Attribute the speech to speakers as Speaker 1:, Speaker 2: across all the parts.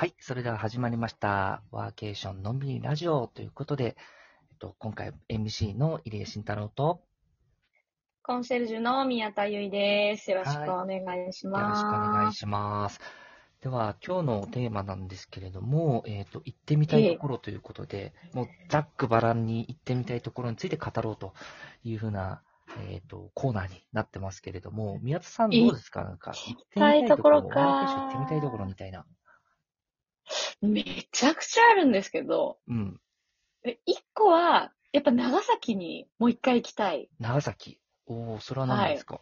Speaker 1: はい、それでは始まりました。ワーケーションのんびりラジオということで、えっと、今回 MC の入江慎太郎と、
Speaker 2: コンシェルジュの宮田由衣です。よろしくお願いし
Speaker 1: よろしくお願
Speaker 2: ます。
Speaker 1: いします。では、今日のテーマなんですけれども、えっ、と、行ってみたいところということで、もうざっくばらんに行ってみたいところについて語ろうというふうな、えっ、と、コーナーになってますけれども、宮田さんどうですか？なんか、行ってみたいところ、
Speaker 2: か
Speaker 1: ワーケーション行ってみたいところみたいな。
Speaker 2: めちゃくちゃあるんですけど、
Speaker 1: うん。
Speaker 2: え一個は、やっぱ長崎にもう一回行きたい。
Speaker 1: 長崎。おー、それは何ですか、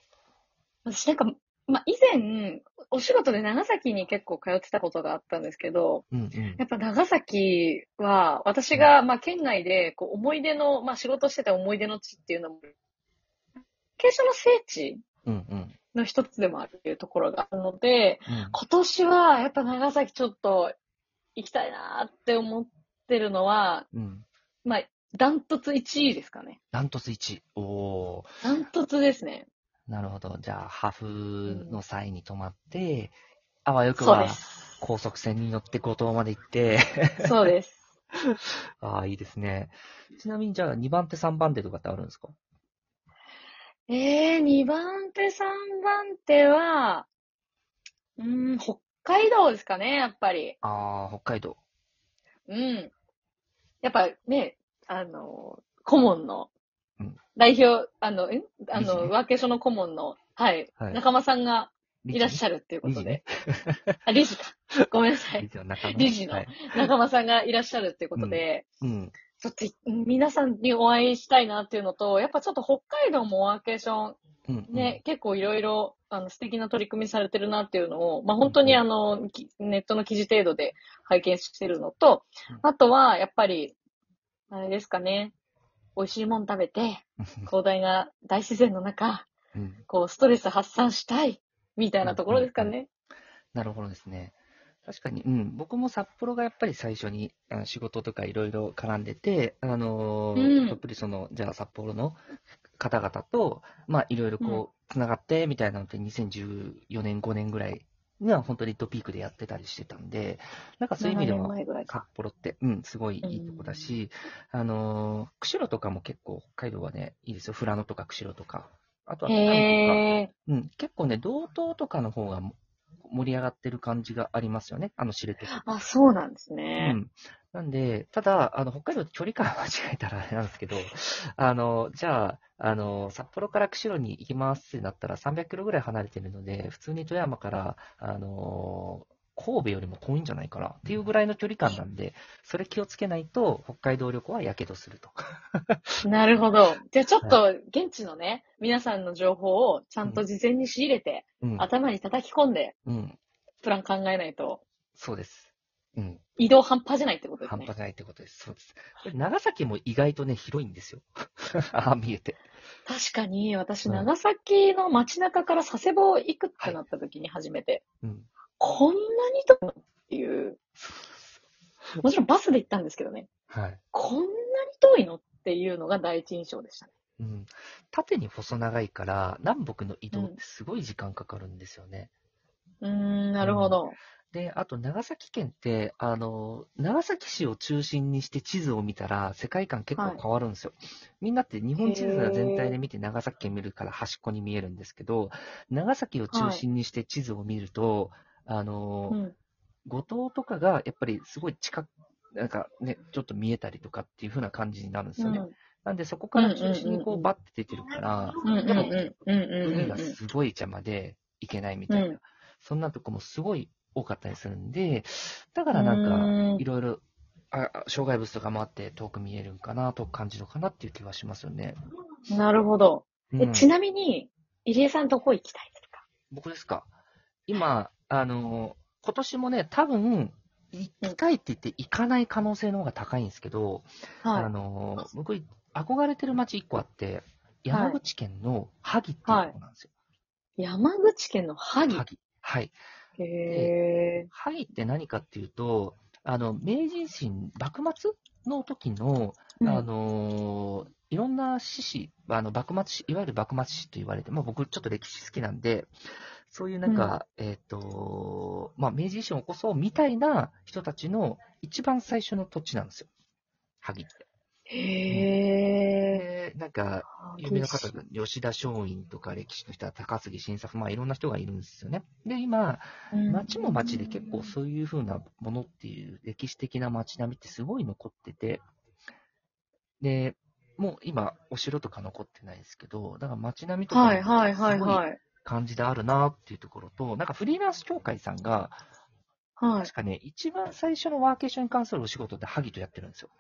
Speaker 2: 私なんか、まあ、以前、お仕事で長崎に結構通ってたことがあったんですけど、
Speaker 1: うんうん。
Speaker 2: やっぱ長崎は、私が、まあ、県内で、こう、思い出の、まあ、仕事してた思い出の地っていうのも、傾斜の聖地
Speaker 1: うんうん。
Speaker 2: の一つでもあるっていうところがあるので、
Speaker 1: うん
Speaker 2: 今年はやっぱ長崎ちょっと行きたいなって思ってるのは、
Speaker 1: うん。
Speaker 2: まあ、ダントツ1位ですかね。
Speaker 1: ダントツ1。おー。
Speaker 2: ダントツですね。
Speaker 1: なるほど。じゃあ、ハフの際に泊まって、あわよくは。高速船に乗って五島まで行って、
Speaker 2: そうです。
Speaker 1: ああ、いいですね。ちなみに、じゃあ、2番手、3番手とかってあるんですか？
Speaker 2: えー、2番手、3番手は、うーん、北海道ですかね、やっぱり。
Speaker 1: ああ、北海道。
Speaker 2: うん。やっぱね、あの、顧問の
Speaker 1: うん、
Speaker 2: 代表、あの、えあの、ワーケーションの顧問の、はい、
Speaker 1: はい
Speaker 2: 仲間さんがいらっし
Speaker 1: ゃ
Speaker 2: ゃるっていうことで。
Speaker 1: 理
Speaker 2: あ、理事か。ごめんなさ
Speaker 1: 理
Speaker 2: い。理事の
Speaker 1: はい。
Speaker 2: 仲間さんがいらっしゃるっていうことで、
Speaker 1: うん。
Speaker 2: ちょっとい皆さんにお会いしたいなっていうのと、やっぱちょっと北海道もワーケーション
Speaker 1: うん。
Speaker 2: ね、結構いろいろ、あの、素敵な取り組みされてるなっていうのを、まあ、本当にあの、きネットの記事程度で拝見してるのと
Speaker 1: うん、
Speaker 2: あとは、やっぱり、あれですかね、美味しいもん食べて、
Speaker 1: うん。
Speaker 2: 広大な大自然の中、
Speaker 1: うん。
Speaker 2: こう、ストレス発散したい、みたいなところですかね。
Speaker 1: なるほどですね。確かに、うん。僕も札幌がやっぱり最初にあの仕事とかいろいろ絡んでて、あのー
Speaker 2: うん
Speaker 1: やっぱりその、じゃあ札幌の方々と、まあいろいろこう、つながってみたいなのって2014年、5年ぐらいには本当にドピークでやってたりしてたんで、なんかそういう意味で
Speaker 2: 7年
Speaker 1: は、
Speaker 2: 前ぐらいか。
Speaker 1: 札幌って、うん、すごいいいとこだし、あのー釧路とかも結構北海道はね、いいですよ。富良野とか釧路とか。あとは、
Speaker 2: へー。
Speaker 1: うん、結構ね、道東とかの方がも盛り上がってる感じがありますよね。あの知床。
Speaker 2: あ、そうなんです
Speaker 1: う
Speaker 2: ね。
Speaker 1: ん。なんで、ただ、あの、北海道距離感間違えたらあれなんですけど、あの、じゃあ、あの、札幌から釧路に行きますってなったら300キロぐらい離れてるので、普通に富山から、あの、神戸よりも遠いんじゃないかなっていうぐらいの距離感なんで、それ気をつけないと、北海道旅行は火傷すると。
Speaker 2: なるほど。じゃあちょっと、現地のね、皆さんの情報をちゃんと事前に仕入れて、
Speaker 1: うん。
Speaker 2: 頭に叩き込んで、
Speaker 1: うん。
Speaker 2: プラン考えないと、
Speaker 1: そうです。うん。
Speaker 2: 移動半端じゃないってことですね
Speaker 1: 半端。じゃないってことです。そうです。これ長崎も意外とね、広いんですよ。ああ、見えて。
Speaker 2: 確かに、私、
Speaker 1: うん
Speaker 2: 長崎の街中から佐世保行くってなった時に初めて、
Speaker 1: うん。
Speaker 2: こんなに遠いのっていう、もちろんバスで行ったんですけどね、
Speaker 1: はい。
Speaker 2: こんなに遠いのっていうのが第一印象でしたね。
Speaker 1: うん。縦に細長いから、南北の移動ってすごい時間かかるんですよね。
Speaker 2: うーん、なるほど。
Speaker 1: で、あと長崎県って、あの、長崎市を中心にして地図を見たら、世界観結構変わるんですよ。みんなって日本地図が全体で見て長崎県見るから端っこに見えるんですけど、長崎を中心にして地図を見ると、あの、
Speaker 2: うん。
Speaker 1: 五島とかがやっぱりすごい近く、なんかね、ちょっと見えたりとかっていう風な感じになるんですよね。なんでそこから中心にこ
Speaker 2: うんうんうんうん
Speaker 1: うバッて出てるから、
Speaker 2: うんうんうんうんうん
Speaker 1: 海が
Speaker 2: うん
Speaker 1: すごい邪魔で行けないみたいな、
Speaker 2: うん
Speaker 1: そんなとこもすごい多かったりするんで、だからなんか
Speaker 2: うん
Speaker 1: いろいろ、あ障害物とかもあって遠く見えるんかなと感じるかなっていう気はしますよね。
Speaker 2: なるほど。え
Speaker 1: うん
Speaker 2: ちなみに、入江さんどこ行きたいですか？
Speaker 1: 僕ですか？今、あの、今年もね、多分、行きたいって言って行かない可能性の方が高いんですけど、あ
Speaker 2: は
Speaker 1: の、僕、憧れてる街一個あって、山口県の萩っていうとこなんですよ。
Speaker 2: い。山口県の萩？
Speaker 1: 萩。はい。
Speaker 2: へー。
Speaker 1: 萩って何かっていうと、あの、明治維新、幕末の時の、
Speaker 2: うん
Speaker 1: あのーいろんな志士、あの、幕末史、いわゆる幕末史と言われて、まあ僕ちょっと歴史好きなんで、そういうなんか、えっ、と、まあ、明治維新を起こそうみたいな人たちの一番最初の土地なんですよ。萩って。
Speaker 2: へえ。
Speaker 1: で、なんか、有名な方が吉田松陰とか歴史の人は高杉晋作、まあいろんな人がいるんですよね。で、今、町も町で結構そういう風なものっていう歴史的な街並みってすごい残ってて、で、もう今、お城とか残ってないですけど、だから街並みとか
Speaker 2: はいはい。
Speaker 1: 感じであるなっていうところと、なんかフリーランス協会さんが、
Speaker 2: はい
Speaker 1: 確。かね、一番最初のワーケーションに関するお仕事って萩とやってるんですよ。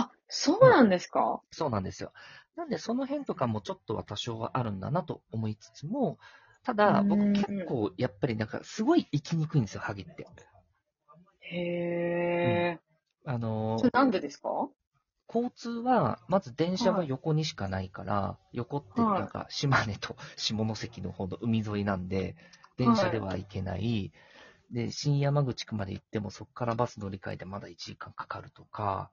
Speaker 2: あ、そうなんですか？
Speaker 1: そうなんですよ。なんで、その辺とかもちょっとは多少はあるんだなと思いつつも、ただ、僕
Speaker 2: うん
Speaker 1: 結構、やっぱりなんか、すごい行きにくいんですよ、萩って。
Speaker 2: へえ。
Speaker 1: あの
Speaker 2: それ、なんでですか？
Speaker 1: 交通は、まず電車は横にしかないから、横って
Speaker 2: はい
Speaker 1: なんか、島根と下関の方の海沿いなんで、電車では行けない。で、新山口区まで行っても、そこからバス乗り換えてまだ1時間かかるとか、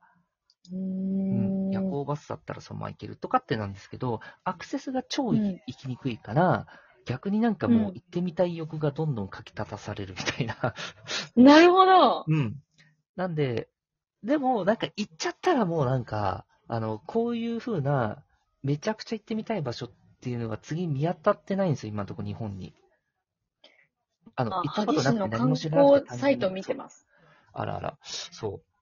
Speaker 2: う
Speaker 1: ん、
Speaker 2: ん。
Speaker 1: 夜行バスだったらそのまま行けるとかってなんですけど、アクセスが超行きにくいから、逆になんかもう行ってみたい欲がどんどんかき立たされるみたいな。
Speaker 2: なるほど。
Speaker 1: うん。なんで、でもなんか行っちゃったらもうなんか、あの、こういう風な、めちゃくちゃ行ってみたい場所っていうのが次見当たってないんですよ、今のところ日本に。あの、
Speaker 2: あ
Speaker 1: 行ったことなくて何も知らなくて
Speaker 2: 光サイト見てます。
Speaker 1: あらあら、そう。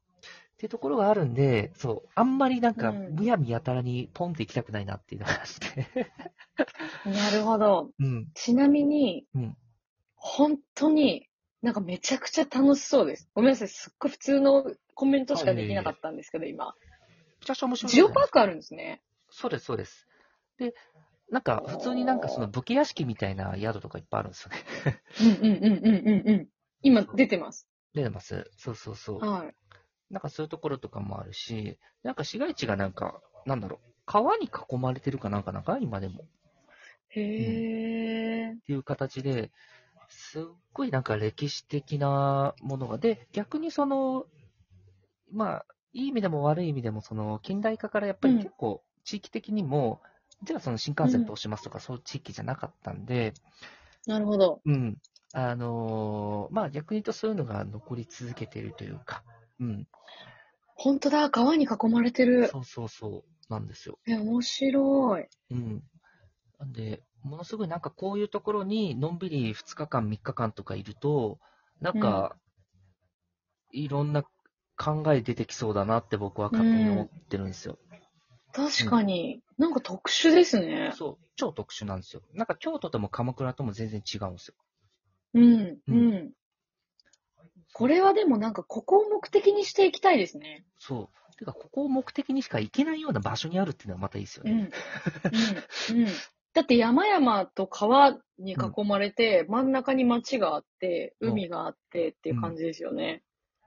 Speaker 1: っていうところがあるんで、そう、あんまりなんか、
Speaker 2: うん
Speaker 1: むやみやたらにポンって行きたくないなっていうのがあって。
Speaker 2: なるほど。
Speaker 1: うん。
Speaker 2: ちなみに、
Speaker 1: うん
Speaker 2: 本当に、なんかめちゃくちゃ楽しそうです。ごめんなさい。すっごい普通のコメントしかできなかったんですけど、今。
Speaker 1: めちゃくちゃ面白い。
Speaker 2: ジオパークあるんですね。
Speaker 1: そうです、そうです。で、なんか、普通になんかその武家屋敷みたいな宿とかいっぱいあるんですよね。
Speaker 2: うんうんうんうんうんうん。今出てます。
Speaker 1: 出てます。そうそうそう。
Speaker 2: はい。
Speaker 1: なんかそういうところとかもあるし、なんか市街地がなんか、なんだろう、川に囲まれてるかなんかなんか、今でも。っ
Speaker 2: へえ。
Speaker 1: ていう形で、すっごいなんか歴史的なものが、で、逆にその、まあ、いい意味でも悪い意味でも、その、近代化からやっぱり
Speaker 2: うん
Speaker 1: 結構、地域的にも、じゃあその新幹線通しますとか、そういう地域じゃなかったんで、
Speaker 2: なるほど。
Speaker 1: うん。あのーまあ逆に言うとそういうのが残り続けているというか、うん。
Speaker 2: 本当だ、川に囲まれてる。
Speaker 1: そうそうそう、なんですよ。
Speaker 2: え、面白い。
Speaker 1: うん。なんで、ものすごいなんかこういうところにのんびり2日間、3日間とかいると、なんか、いろんな考え出てきそうだなって僕は勝手に思ってるんですよ。
Speaker 2: 確かに。なんか特殊ですね。
Speaker 1: そう、超特殊なんですよ。なんか京都とも鎌倉とも全然違うんですよ。
Speaker 2: うん、
Speaker 1: う
Speaker 2: うんん。これはでもなんかここを目的にしていきたいですね。
Speaker 1: そう。てか、ここを目的にしか行けないような場所にあるっていうのはまたいいですよ
Speaker 2: うん。
Speaker 1: ね。
Speaker 2: うん。うん。だって山々と川に囲まれて、真ん中に町があって、
Speaker 1: うん
Speaker 2: 海があってっていう感じですよね。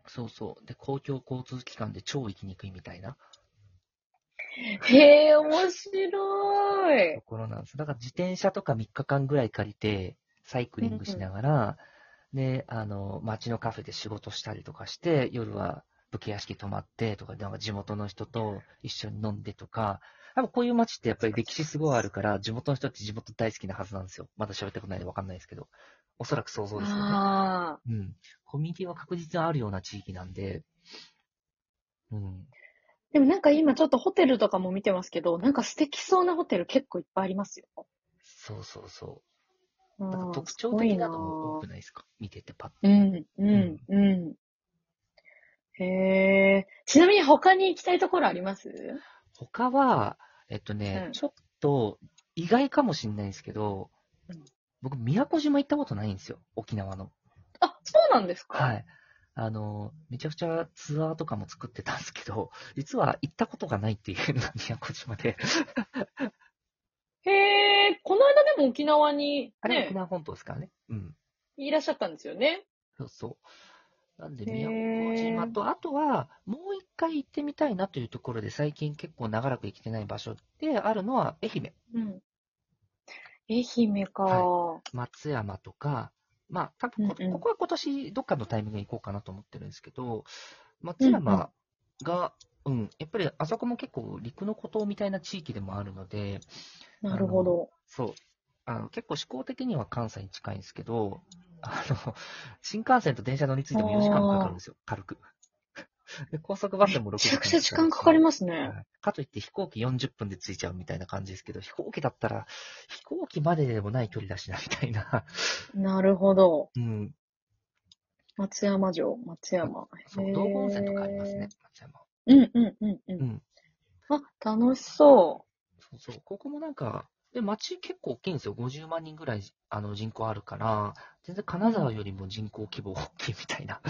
Speaker 1: そうそう。で、公共交通機関で超行きにくいみたいな
Speaker 2: へえ、面白い
Speaker 1: と。ころなんです。だから自転車とか3日間ぐらい借りて、サイクリングしながら、で、あの、街のカフェで仕事したりとかして、夜は武家屋敷泊まってとか、なんか地元の人と一緒に飲んでとか、やっぱこういう街ってやっぱり歴史すごいあるから、地元の人って地元大好きなはずなんですよ。まだ喋ったことないんでわかんないですけど。おそらく想像ですよね。うん。コミュニティは確実にあるような地域なんで、うん。
Speaker 2: でもなんか今ちょっとホテルとかも見てますけど、なんか素敵そうなホテル結構いっぱいありますよ。
Speaker 1: そうそうそう。
Speaker 2: うん
Speaker 1: だから特徴的なのも多くないですか？見ててパッと。
Speaker 2: うん、うん、うん。へえ。ちなみに他に行きたいところあります？
Speaker 1: 他は、えっとね、
Speaker 2: うん
Speaker 1: ちょっと意外かもしれないんですけど、
Speaker 2: うん
Speaker 1: 僕、宮古島行ったことないんですよ。沖縄の。
Speaker 2: あ、そうなんですか？
Speaker 1: はい。あの、めちゃくちゃツアーとかも作ってたんですけど、実は行ったことがないっていうのが宮古島で。
Speaker 2: へえ、でも沖縄に
Speaker 1: あれ、
Speaker 2: ね
Speaker 1: 沖、縄本島ですからね。うん。
Speaker 2: いらっしゃったんですよね。
Speaker 1: そうそう。なんで、
Speaker 2: へー
Speaker 1: 宮古島と、あとは、もう一回行ってみたいなというところで、最近結構長らく行けてない場所であるのは、愛媛。
Speaker 2: うん。愛媛か。
Speaker 1: は松山とか、まあ、多分こ、
Speaker 2: うんうん
Speaker 1: ここは今年どっかのタイミングで行こうかなと思ってるんですけど、松山が、うん、やっぱりあそこも結構陸の孤島みたいな地域でもあるので、
Speaker 2: なるほど。
Speaker 1: そう。あの、結構思考的には関西に近いんですけど、あの、新幹線と電車乗り継いでも4時間かかるんですよ、軽く。で、高速バスでも6時間
Speaker 2: めちゃくちゃ時間かかります
Speaker 1: は
Speaker 2: ね。
Speaker 1: いかといって飛行機40分で着いちゃうみたいな感じですけど、飛行機だったら、飛行機まででもない距離だしな、みたいな。
Speaker 2: なるほど。
Speaker 1: うん。
Speaker 2: 松山城、松山。
Speaker 1: そう、道後温泉とかありますね、松山。
Speaker 2: うんうんうんう。
Speaker 1: うんん。
Speaker 2: あ、楽しそ
Speaker 1: そうそう。ここもなんか、で、街結構大きいんですよ。50万人ぐらい、あの、人口あるから、全然金沢よりも人口規模大きいみたいな。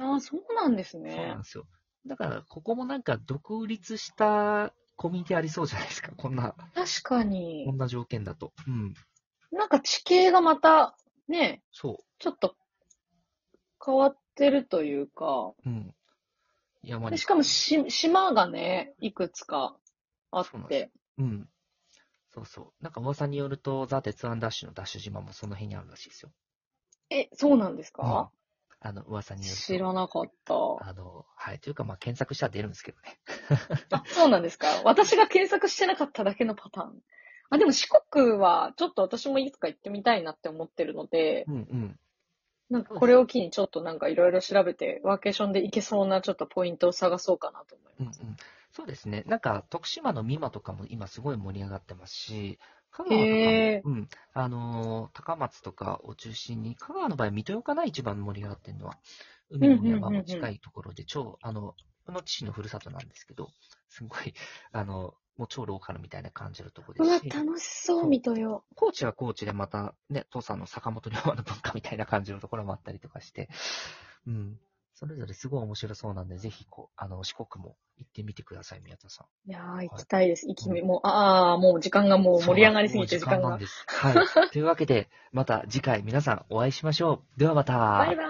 Speaker 2: う。あ、そうなんです
Speaker 1: そう
Speaker 2: ね
Speaker 1: なん。ですよ。だから、ここもなんか独立したコミュニティありそうじゃないですか。こんな、
Speaker 2: 確か
Speaker 1: こ
Speaker 2: に
Speaker 1: ん。な条件だと。うん。
Speaker 2: なんか地形がまた、ね、
Speaker 1: そ
Speaker 2: ちょっと変わってるというか、
Speaker 1: う。うん。山に。
Speaker 2: でしかもし島がね、いくつかあ
Speaker 1: そうなんで
Speaker 2: って。
Speaker 1: うん。そうそう。なんか噂によると、ザ・鉄腕ダッシュのダッシュ島もその辺にあるらしいですよ。
Speaker 2: え、そうなんですか、
Speaker 1: あの、噂によると。
Speaker 2: 知らなかった。
Speaker 1: あの、はい。というか、まあ、検索したら出るんですけどね。
Speaker 2: あ、そうなんですか？私が検索してなかっただけのパターン。あ、でも四国は、ちょっと私もいつか行ってみたいなって思ってるので、
Speaker 1: うんうん。
Speaker 2: なんかこれを機にちょっとなんかいろいろ調べて、ワーケーションで行けそうなちょっとポイントを探そうかなと思います。
Speaker 1: うんうん。そうですね。なんか、徳島の美馬とかも今すごい盛り上がってますし、香川とかも、
Speaker 2: へー
Speaker 1: うん。あのー高松とかを中心に、香川の場合は水戸かな一番盛り上がってるのは。海も山も近いところで、超、あの、この父のふるさとなんですけど、すごい、あの、もう超ローカルみたいな感じるとこですし、
Speaker 2: 楽しそう、水戸よ。
Speaker 1: 高知は高知でまたね、父さんの坂本龍馬の文化みたいな感じのところもあったりとかして、うん。それぞれすごい面白そうなんで、ぜひこう、あの、四国も行ってみてください、宮田さん。
Speaker 2: いやー、行きたいです。行きみ、もう、ああ、もう時間がもう盛り上がりすぎて時間が
Speaker 1: そうなん。です。はい。というわけで、また次回皆さんお会いしましょう。ではまた。
Speaker 2: バイバイ。